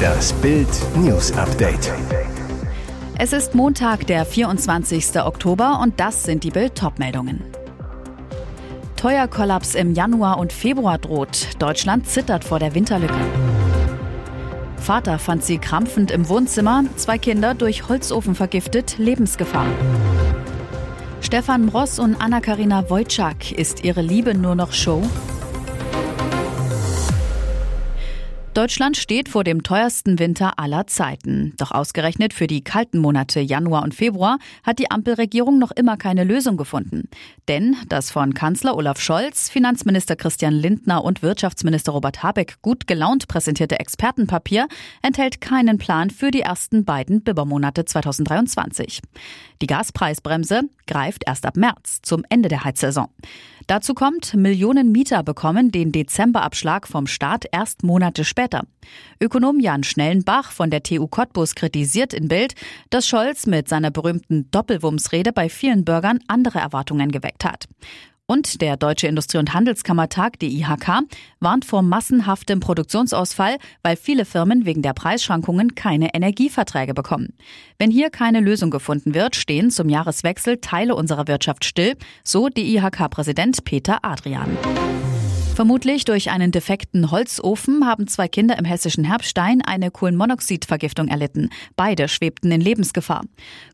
Das Bild News Update. Es ist Montag, der 24. Oktober und das sind die Bild meldungen Teuerkollaps im Januar und Februar droht. Deutschland zittert vor der Winterlücke. Vater fand sie krampfend im Wohnzimmer, zwei Kinder durch Holzofen vergiftet, Lebensgefahr. Stefan Ross und Anna-Karina Wojcik, ist ihre Liebe nur noch Show? Deutschland steht vor dem teuersten Winter aller Zeiten. Doch ausgerechnet für die kalten Monate Januar und Februar hat die Ampelregierung noch immer keine Lösung gefunden. Denn das von Kanzler Olaf Scholz, Finanzminister Christian Lindner und Wirtschaftsminister Robert Habeck gut gelaunt präsentierte Expertenpapier enthält keinen Plan für die ersten beiden Bibermonate 2023. Die Gaspreisbremse greift erst ab März, zum Ende der Heizsaison. Dazu kommt, Millionen Mieter bekommen den Dezemberabschlag vom Staat erst Monate später. Ökonom Jan Schnellenbach von der TU Cottbus kritisiert in Bild, dass Scholz mit seiner berühmten Doppelwumsrede bei vielen Bürgern andere Erwartungen geweckt hat. Und der Deutsche Industrie- und Handelskammertag, die IHK, warnt vor massenhaftem Produktionsausfall, weil viele Firmen wegen der Preisschwankungen keine Energieverträge bekommen. Wenn hier keine Lösung gefunden wird, stehen zum Jahreswechsel Teile unserer Wirtschaft still, so die IHK-Präsident Peter Adrian. Vermutlich durch einen defekten Holzofen haben zwei Kinder im hessischen Herbstein eine Kohlenmonoxidvergiftung erlitten. Beide schwebten in Lebensgefahr.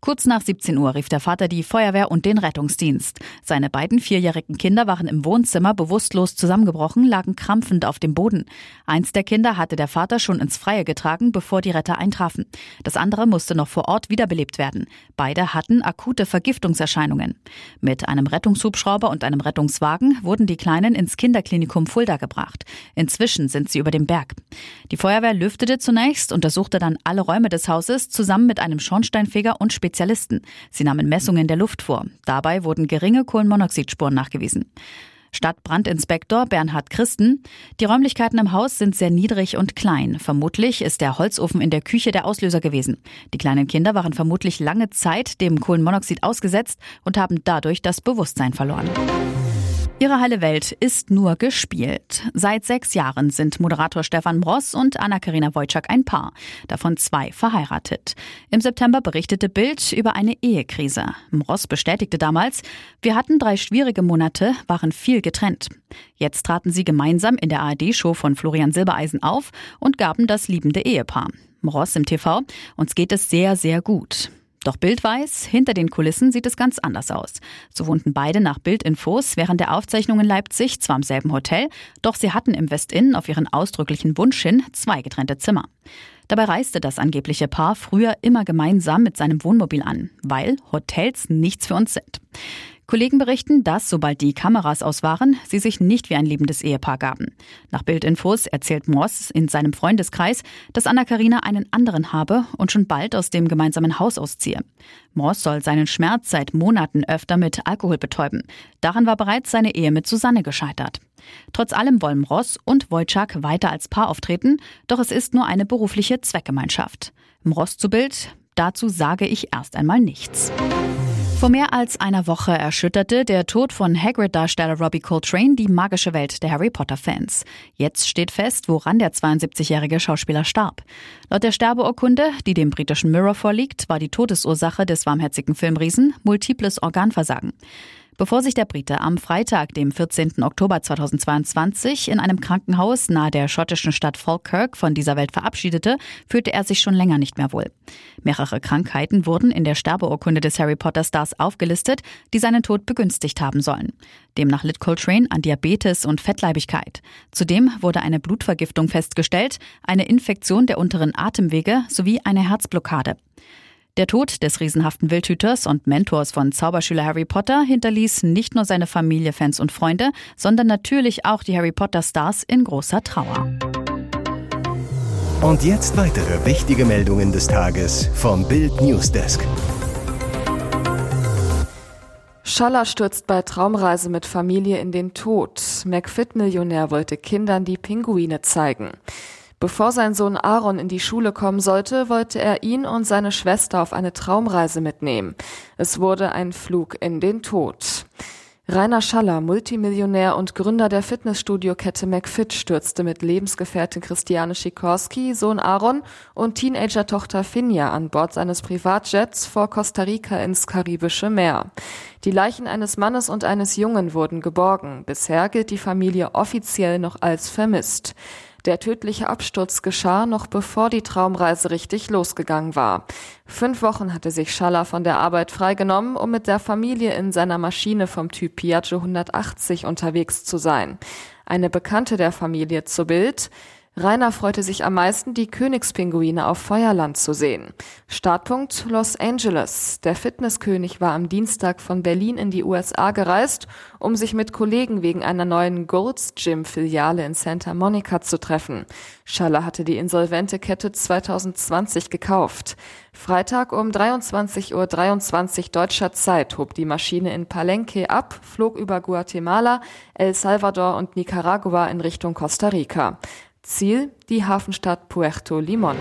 Kurz nach 17 Uhr rief der Vater die Feuerwehr und den Rettungsdienst. Seine beiden vierjährigen Kinder waren im Wohnzimmer bewusstlos zusammengebrochen, lagen krampfend auf dem Boden. Eins der Kinder hatte der Vater schon ins Freie getragen, bevor die Retter eintrafen. Das andere musste noch vor Ort wiederbelebt werden. Beide hatten akute Vergiftungserscheinungen. Mit einem Rettungshubschrauber und einem Rettungswagen wurden die Kleinen ins Kinderklinikum Klinikum Fulda gebracht. Inzwischen sind sie über dem Berg. Die Feuerwehr lüftete zunächst, untersuchte dann alle Räume des Hauses zusammen mit einem Schornsteinfeger und Spezialisten. Sie nahmen Messungen der Luft vor. Dabei wurden geringe Kohlenmonoxidspuren nachgewiesen. Stadtbrandinspektor Bernhard Christen. Die Räumlichkeiten im Haus sind sehr niedrig und klein. Vermutlich ist der Holzofen in der Küche der Auslöser gewesen. Die kleinen Kinder waren vermutlich lange Zeit dem Kohlenmonoxid ausgesetzt und haben dadurch das Bewusstsein verloren. Ihre heile Welt ist nur gespielt. Seit sechs Jahren sind Moderator Stefan Bross und Anna-Karina Wojcik ein Paar, davon zwei verheiratet. Im September berichtete Bild über eine Ehekrise. Bross bestätigte damals, wir hatten drei schwierige Monate, waren viel getrennt. Jetzt traten sie gemeinsam in der ARD-Show von Florian Silbereisen auf und gaben das liebende Ehepaar. Ross im TV, uns geht es sehr, sehr gut. Doch Bild weiß, hinter den Kulissen sieht es ganz anders aus. So wohnten beide nach Bildinfos während der Aufzeichnung in Leipzig zwar im selben Hotel, doch sie hatten im Westin auf ihren ausdrücklichen Wunsch hin zwei getrennte Zimmer. Dabei reiste das angebliche Paar früher immer gemeinsam mit seinem Wohnmobil an, weil Hotels nichts für uns sind. Kollegen berichten, dass, sobald die Kameras aus waren, sie sich nicht wie ein liebendes Ehepaar gaben. Nach Bildinfos erzählt Moss in seinem Freundeskreis, dass Anna-Karina einen anderen habe und schon bald aus dem gemeinsamen Haus ausziehe. Moss soll seinen Schmerz seit Monaten öfter mit Alkohol betäuben. Daran war bereits seine Ehe mit Susanne gescheitert. Trotz allem wollen Ross und Wojciech weiter als Paar auftreten, doch es ist nur eine berufliche Zweckgemeinschaft. Ross zu Bild, dazu sage ich erst einmal nichts. Vor mehr als einer Woche erschütterte der Tod von Hagrid-Darsteller Robbie Coltrane die magische Welt der Harry Potter-Fans. Jetzt steht fest, woran der 72-jährige Schauspieler starb. Laut der Sterbeurkunde, die dem britischen Mirror vorliegt, war die Todesursache des warmherzigen Filmriesen multiples Organversagen. Bevor sich der Brite am Freitag, dem 14. Oktober 2022, in einem Krankenhaus nahe der schottischen Stadt Falkirk von dieser Welt verabschiedete, fühlte er sich schon länger nicht mehr wohl. Mehrere Krankheiten wurden in der Sterbeurkunde des Harry Potter Stars aufgelistet, die seinen Tod begünstigt haben sollen. Demnach litt Coltrane an Diabetes und Fettleibigkeit. Zudem wurde eine Blutvergiftung festgestellt, eine Infektion der unteren Atemwege sowie eine Herzblockade. Der Tod des riesenhaften Wildhüters und Mentors von Zauberschüler Harry Potter hinterließ nicht nur seine Familie, Fans und Freunde, sondern natürlich auch die Harry Potter Stars in großer Trauer. Und jetzt weitere wichtige Meldungen des Tages vom Bild Newsdesk. Schaller stürzt bei Traumreise mit Familie in den Tod. McFit-Millionär wollte Kindern die Pinguine zeigen. Bevor sein Sohn Aaron in die Schule kommen sollte, wollte er ihn und seine Schwester auf eine Traumreise mitnehmen. Es wurde ein Flug in den Tod. Rainer Schaller, Multimillionär und Gründer der Fitnessstudio-Kette McFit, stürzte mit Lebensgefährtin Christiane Sikorski, Sohn Aaron und Teenager-Tochter Finja an Bord seines Privatjets vor Costa Rica ins Karibische Meer. Die Leichen eines Mannes und eines Jungen wurden geborgen. Bisher gilt die Familie offiziell noch als vermisst. Der tödliche Absturz geschah noch bevor die Traumreise richtig losgegangen war. Fünf Wochen hatte sich Schaller von der Arbeit freigenommen, um mit der Familie in seiner Maschine vom Typ Piaggio 180 unterwegs zu sein. Eine Bekannte der Familie zu Bild. Rainer freute sich am meisten, die Königspinguine auf Feuerland zu sehen. Startpunkt Los Angeles. Der Fitnesskönig war am Dienstag von Berlin in die USA gereist, um sich mit Kollegen wegen einer neuen Gold's Gym Filiale in Santa Monica zu treffen. Schaller hatte die insolvente Kette 2020 gekauft. Freitag um 23.23 Uhr 23 deutscher Zeit hob die Maschine in Palenque ab, flog über Guatemala, El Salvador und Nicaragua in Richtung Costa Rica. Ziel die Hafenstadt Puerto Limon.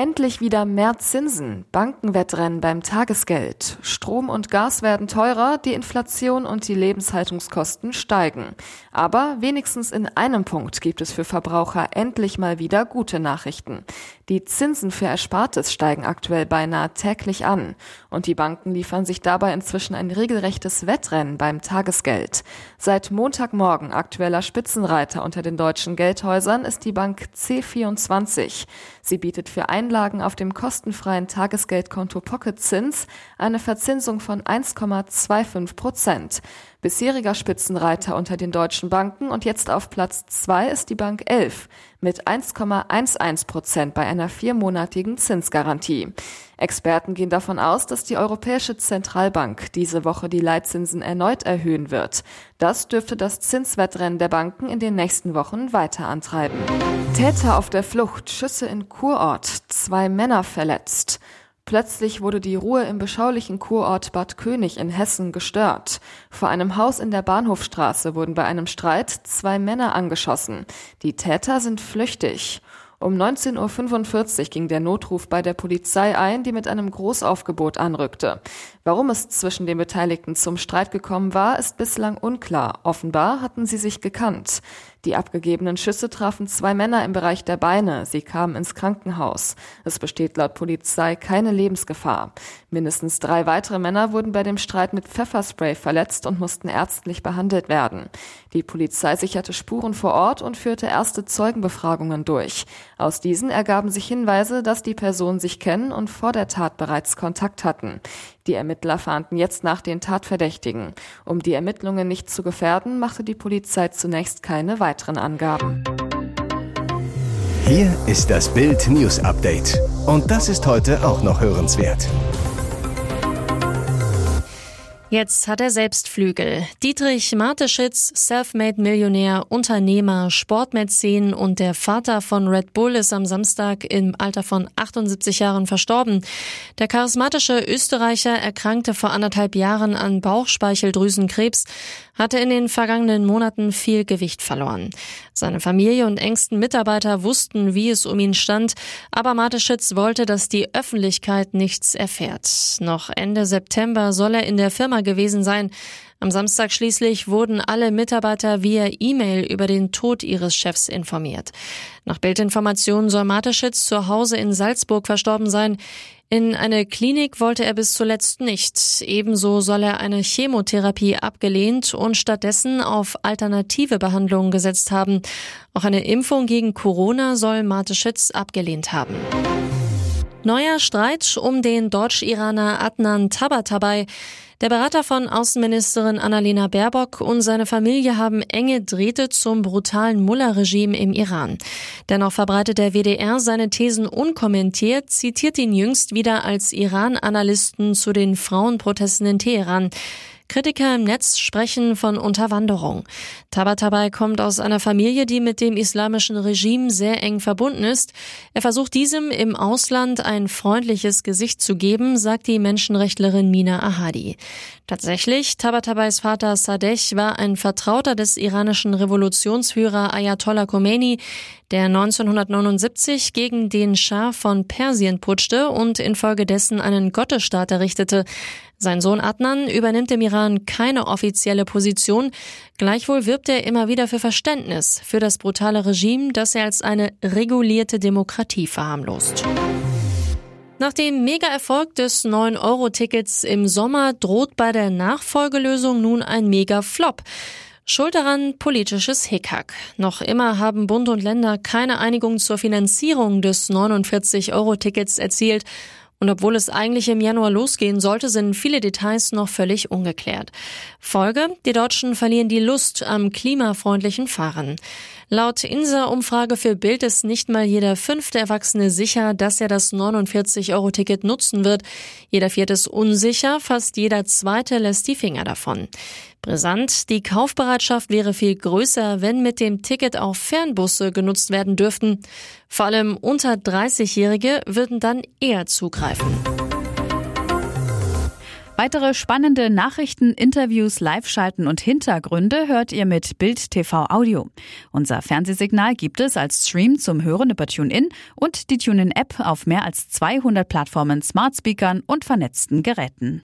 Endlich wieder mehr Zinsen, Bankenwettrennen beim Tagesgeld. Strom und Gas werden teurer, die Inflation und die Lebenshaltungskosten steigen. Aber wenigstens in einem Punkt gibt es für Verbraucher endlich mal wieder gute Nachrichten. Die Zinsen für Erspartes steigen aktuell beinahe täglich an. Und die Banken liefern sich dabei inzwischen ein regelrechtes Wettrennen beim Tagesgeld. Seit Montagmorgen aktueller Spitzenreiter unter den deutschen Geldhäusern ist die Bank C24. Sie bietet für Einlagen auf dem kostenfreien Tagesgeldkonto Pocket Zins eine Verzinsung von 1,25 Prozent. Bisheriger Spitzenreiter unter den deutschen Banken und jetzt auf Platz zwei ist die Bank 11 mit 1,11 Prozent bei einer viermonatigen Zinsgarantie. Experten gehen davon aus, dass die Europäische Zentralbank diese Woche die Leitzinsen erneut erhöhen wird. Das dürfte das Zinswettrennen der Banken in den nächsten Wochen weiter antreiben. Täter auf der Flucht, Schüsse in Kurort, zwei Männer verletzt. Plötzlich wurde die Ruhe im beschaulichen Kurort Bad König in Hessen gestört. Vor einem Haus in der Bahnhofstraße wurden bei einem Streit zwei Männer angeschossen. Die Täter sind flüchtig. Um 19.45 Uhr ging der Notruf bei der Polizei ein, die mit einem Großaufgebot anrückte. Warum es zwischen den Beteiligten zum Streit gekommen war, ist bislang unklar. Offenbar hatten sie sich gekannt. Die abgegebenen Schüsse trafen zwei Männer im Bereich der Beine. Sie kamen ins Krankenhaus. Es besteht laut Polizei keine Lebensgefahr. Mindestens drei weitere Männer wurden bei dem Streit mit Pfefferspray verletzt und mussten ärztlich behandelt werden. Die Polizei sicherte Spuren vor Ort und führte erste Zeugenbefragungen durch. Aus diesen ergaben sich Hinweise, dass die Personen sich kennen und vor der Tat bereits Kontakt hatten. Die Ermittler fahnden jetzt nach den Tatverdächtigen. Um die Ermittlungen nicht zu gefährden, machte die Polizei zunächst keine weiteren Angaben. Hier ist das Bild News Update. Und das ist heute auch noch hörenswert. Jetzt hat er selbst Flügel. Dietrich Mateschitz, Selfmade-Millionär, Unternehmer, Sportmäzen und der Vater von Red Bull ist am Samstag im Alter von 78 Jahren verstorben. Der charismatische Österreicher erkrankte vor anderthalb Jahren an Bauchspeicheldrüsenkrebs, hatte in den vergangenen Monaten viel Gewicht verloren. Seine Familie und engsten Mitarbeiter wussten, wie es um ihn stand, aber Mateschitz wollte, dass die Öffentlichkeit nichts erfährt. Noch Ende September soll er in der Firma gewesen sein. Am Samstag schließlich wurden alle Mitarbeiter via E-Mail über den Tod ihres Chefs informiert. Nach Bildinformationen soll Mateschitz zu Hause in Salzburg verstorben sein. In eine Klinik wollte er bis zuletzt nicht. Ebenso soll er eine Chemotherapie abgelehnt und stattdessen auf alternative Behandlungen gesetzt haben. Auch eine Impfung gegen Corona soll Mateschitz abgelehnt haben. Neuer Streit um den Deutsch-Iraner Adnan Tabatabai. Der Berater von Außenministerin Annalena Baerbock und seine Familie haben enge Drähte zum brutalen Mullah-Regime im Iran. Dennoch verbreitet der WDR seine Thesen unkommentiert, zitiert ihn jüngst wieder als Iran-Analysten zu den Frauenprotesten in Teheran. Kritiker im Netz sprechen von Unterwanderung. Tabatabai kommt aus einer Familie, die mit dem islamischen Regime sehr eng verbunden ist. Er versucht diesem im Ausland ein freundliches Gesicht zu geben, sagt die Menschenrechtlerin Mina Ahadi. Tatsächlich, Tabatabais Vater Sadeh war ein Vertrauter des iranischen Revolutionsführer Ayatollah Khomeini, der 1979 gegen den Schah von Persien putschte und infolgedessen einen Gottesstaat errichtete. Sein Sohn Adnan übernimmt im Iran keine offizielle Position. Gleichwohl wirbt er immer wieder für Verständnis für das brutale Regime, das er als eine regulierte Demokratie verharmlost. Nach dem Mega-Erfolg des 9-Euro-Tickets im Sommer droht bei der Nachfolgelösung nun ein Mega-Flop. Schuld daran politisches Hickhack. Noch immer haben Bund und Länder keine Einigung zur Finanzierung des 49-Euro-Tickets erzielt. Und obwohl es eigentlich im Januar losgehen sollte, sind viele Details noch völlig ungeklärt. Folge, die Deutschen verlieren die Lust am klimafreundlichen Fahren. Laut INSA-Umfrage für Bild ist nicht mal jeder fünfte Erwachsene sicher, dass er das 49-Euro-Ticket nutzen wird. Jeder vierte ist unsicher, fast jeder zweite lässt die Finger davon. Brisant, die Kaufbereitschaft wäre viel größer, wenn mit dem Ticket auch Fernbusse genutzt werden dürften. Vor allem unter 30-Jährige würden dann eher zugreifen. Weitere spannende Nachrichten, Interviews, Live-Schalten und Hintergründe hört ihr mit Bild TV Audio. Unser Fernsehsignal gibt es als Stream zum Hören über TuneIn und die TuneIn-App auf mehr als 200 Plattformen, Smartspeakern und vernetzten Geräten.